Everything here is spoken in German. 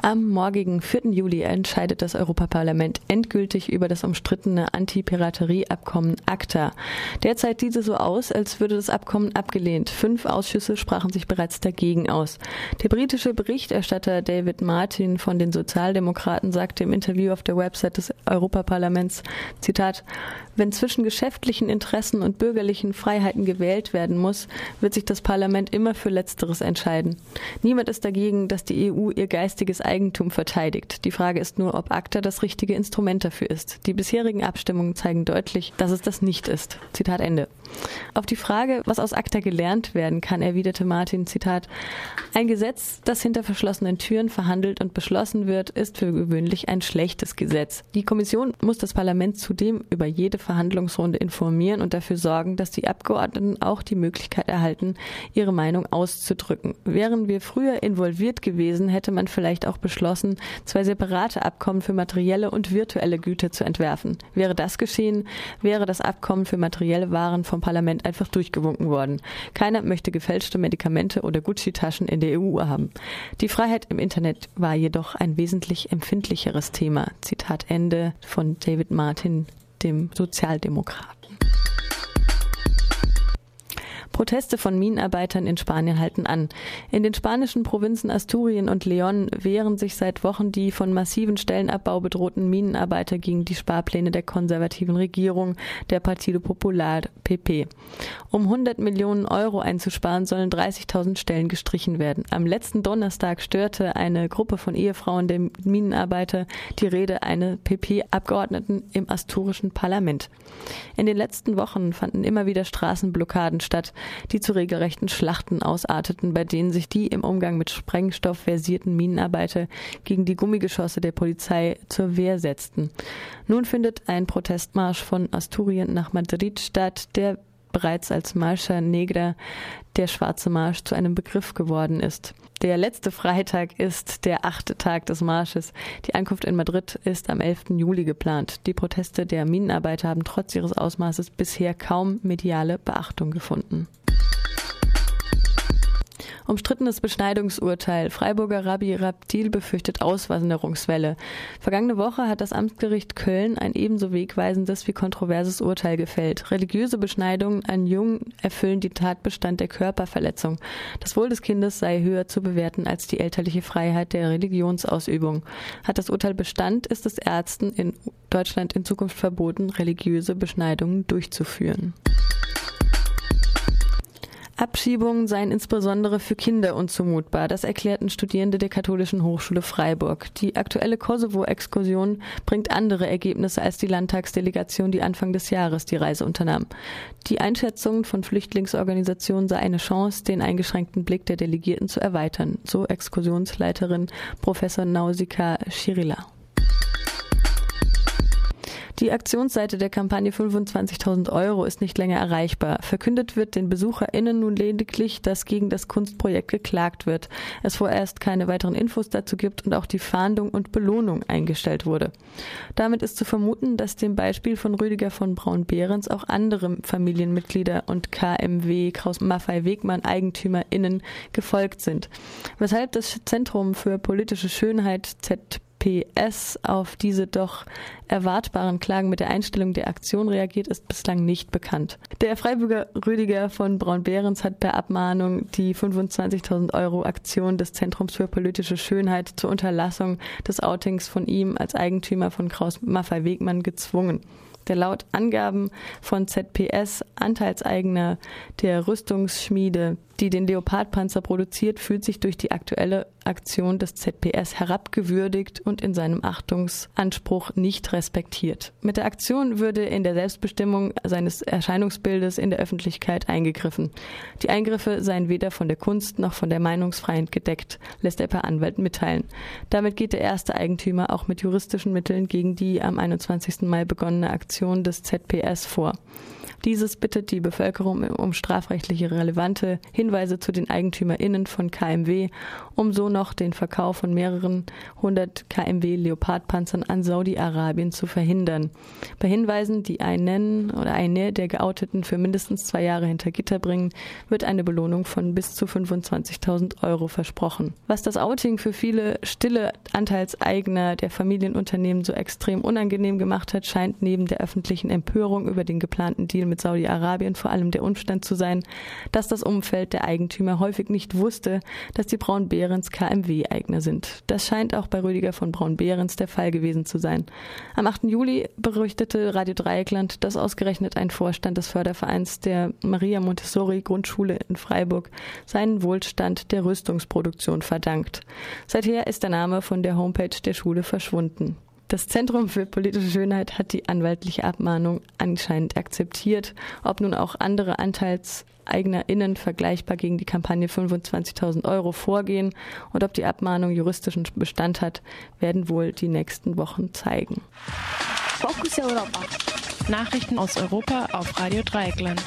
Am morgigen 4. Juli entscheidet das Europaparlament endgültig über das umstrittene Anti-Piraterie-Abkommen ACTA. Derzeit sieht es so aus, als würde das Abkommen abgelehnt. Fünf Ausschüsse sprachen sich bereits dagegen aus. Der britische Berichterstatter David Martin von den Sozialdemokraten sagte im Interview auf der Website des Europaparlaments, Zitat, wenn zwischen geschäftlichen Interessen und bürgerlichen Freiheiten gewählt werden muss, wird sich das Parlament immer für Letzteres entscheiden. Niemand ist dagegen, dass die EU ihr geistiges Eigentum verteidigt. Die Frage ist nur, ob ACTA das richtige Instrument dafür ist. Die bisherigen Abstimmungen zeigen deutlich, dass es das nicht ist. Zitat Ende. Auf die Frage, was aus ACTA gelernt werden kann, erwiderte Martin, Zitat, ein Gesetz, das hinter verschlossenen Türen verhandelt und beschlossen wird, ist für gewöhnlich ein schlechtes Gesetz. Die Kommission muss das Parlament zudem über jede Verhandlungsrunde informieren und dafür sorgen, dass die Abgeordneten auch die Möglichkeit erhalten, ihre Meinung auszudrücken. Wären wir früher involviert gewesen, hätte man vielleicht auch beschlossen, zwei separate Abkommen für materielle und virtuelle Güter zu entwerfen. Wäre das geschehen, wäre das Abkommen für materielle Waren vom Parlament einfach durchgewunken worden. Keiner möchte gefälschte Medikamente oder Gucci-Taschen in der EU haben. Die Freiheit im Internet war jedoch ein wesentlich empfindlicheres Thema. Zitat Ende von David Martin dem Sozialdemokraten. Proteste von Minenarbeitern in Spanien halten an. In den spanischen Provinzen Asturien und Leon wehren sich seit Wochen die von massiven Stellenabbau bedrohten Minenarbeiter gegen die Sparpläne der konservativen Regierung, der Partido Popular PP. Um 100 Millionen Euro einzusparen, sollen 30.000 Stellen gestrichen werden. Am letzten Donnerstag störte eine Gruppe von Ehefrauen der Minenarbeiter die Rede einer PP-Abgeordneten im asturischen Parlament. In den letzten Wochen fanden immer wieder Straßenblockaden statt die zu regelrechten Schlachten ausarteten, bei denen sich die im Umgang mit Sprengstoff versierten Minenarbeiter gegen die Gummigeschosse der Polizei zur Wehr setzten. Nun findet ein Protestmarsch von Asturien nach Madrid statt, der bereits als Marcha Negra der Schwarze Marsch zu einem Begriff geworden ist. Der letzte Freitag ist der achte Tag des Marsches. Die Ankunft in Madrid ist am 11. Juli geplant. Die Proteste der Minenarbeiter haben trotz ihres Ausmaßes bisher kaum mediale Beachtung gefunden. Umstrittenes Beschneidungsurteil. Freiburger Rabbi Raptil befürchtet Auswanderungswelle. Vergangene Woche hat das Amtsgericht Köln ein ebenso wegweisendes wie kontroverses Urteil gefällt. Religiöse Beschneidungen an Jungen erfüllen die Tatbestand der Körperverletzung. Das Wohl des Kindes sei höher zu bewerten als die elterliche Freiheit der Religionsausübung. Hat das Urteil Bestand, ist es Ärzten in Deutschland in Zukunft verboten, religiöse Beschneidungen durchzuführen. Abschiebungen seien insbesondere für Kinder unzumutbar. Das erklärten Studierende der Katholischen Hochschule Freiburg. Die aktuelle Kosovo-Exkursion bringt andere Ergebnisse als die Landtagsdelegation, die Anfang des Jahres die Reise unternahm. Die Einschätzung von Flüchtlingsorganisationen sei eine Chance, den eingeschränkten Blick der Delegierten zu erweitern, so Exkursionsleiterin Professor Nausika Schirila. Die Aktionsseite der Kampagne 25.000 Euro ist nicht länger erreichbar. Verkündet wird den BesucherInnen nun lediglich, dass gegen das Kunstprojekt geklagt wird. Es vorerst keine weiteren Infos dazu gibt und auch die Fahndung und Belohnung eingestellt wurde. Damit ist zu vermuten, dass dem Beispiel von Rüdiger von Braun-Behrens auch andere Familienmitglieder und KMW Kraus Maffei Wegmann EigentümerInnen gefolgt sind. Weshalb das Zentrum für politische Schönheit ZP PS auf diese doch erwartbaren Klagen mit der Einstellung der Aktion reagiert, ist bislang nicht bekannt. Der Freiburger Rüdiger von Braun-Behrens hat per Abmahnung die 25.000 Euro Aktion des Zentrums für politische Schönheit zur Unterlassung des Outings von ihm als Eigentümer von Kraus Maffei Wegmann gezwungen der laut Angaben von ZPS Anteilseigner der Rüstungsschmiede, die den Leopardpanzer produziert, fühlt sich durch die aktuelle Aktion des ZPS herabgewürdigt und in seinem Achtungsanspruch nicht respektiert. Mit der Aktion würde in der Selbstbestimmung seines Erscheinungsbildes in der Öffentlichkeit eingegriffen. Die Eingriffe seien weder von der Kunst noch von der Meinungsfreiheit gedeckt, lässt er per Anwalt mitteilen. Damit geht der erste Eigentümer auch mit juristischen Mitteln gegen die am 21. Mai begonnene Aktion des ZPS vor. Dieses bittet die Bevölkerung um strafrechtliche relevante Hinweise zu den EigentümerInnen von KMW, um so noch den Verkauf von mehreren hundert KMW Leopardpanzern an Saudi-Arabien zu verhindern. Bei Hinweisen, die einen oder eine der Geouteten für mindestens zwei Jahre hinter Gitter bringen, wird eine Belohnung von bis zu 25.000 Euro versprochen. Was das Outing für viele stille Anteilseigner der Familienunternehmen so extrem unangenehm gemacht hat, scheint neben der öffentlichen Empörung über den geplanten Deal mit Saudi-Arabien vor allem der Umstand zu sein, dass das Umfeld der Eigentümer häufig nicht wusste, dass die Braun-Behrens KMW-Eigner sind. Das scheint auch bei Rüdiger von Braun-Behrens der Fall gewesen zu sein. Am 8. Juli berichtete Radio Dreieckland, dass ausgerechnet ein Vorstand des Fördervereins der Maria Montessori Grundschule in Freiburg seinen Wohlstand der Rüstungsproduktion verdankt. Seither ist der Name von der Homepage der Schule verschwunden. Das Zentrum für politische Schönheit hat die anwaltliche Abmahnung anscheinend akzeptiert. Ob nun auch andere AnteilseignerInnen vergleichbar gegen die Kampagne 25.000 Euro vorgehen und ob die Abmahnung juristischen Bestand hat, werden wohl die nächsten Wochen zeigen. Fokus Europa. Nachrichten aus Europa auf Radio Dreieckland.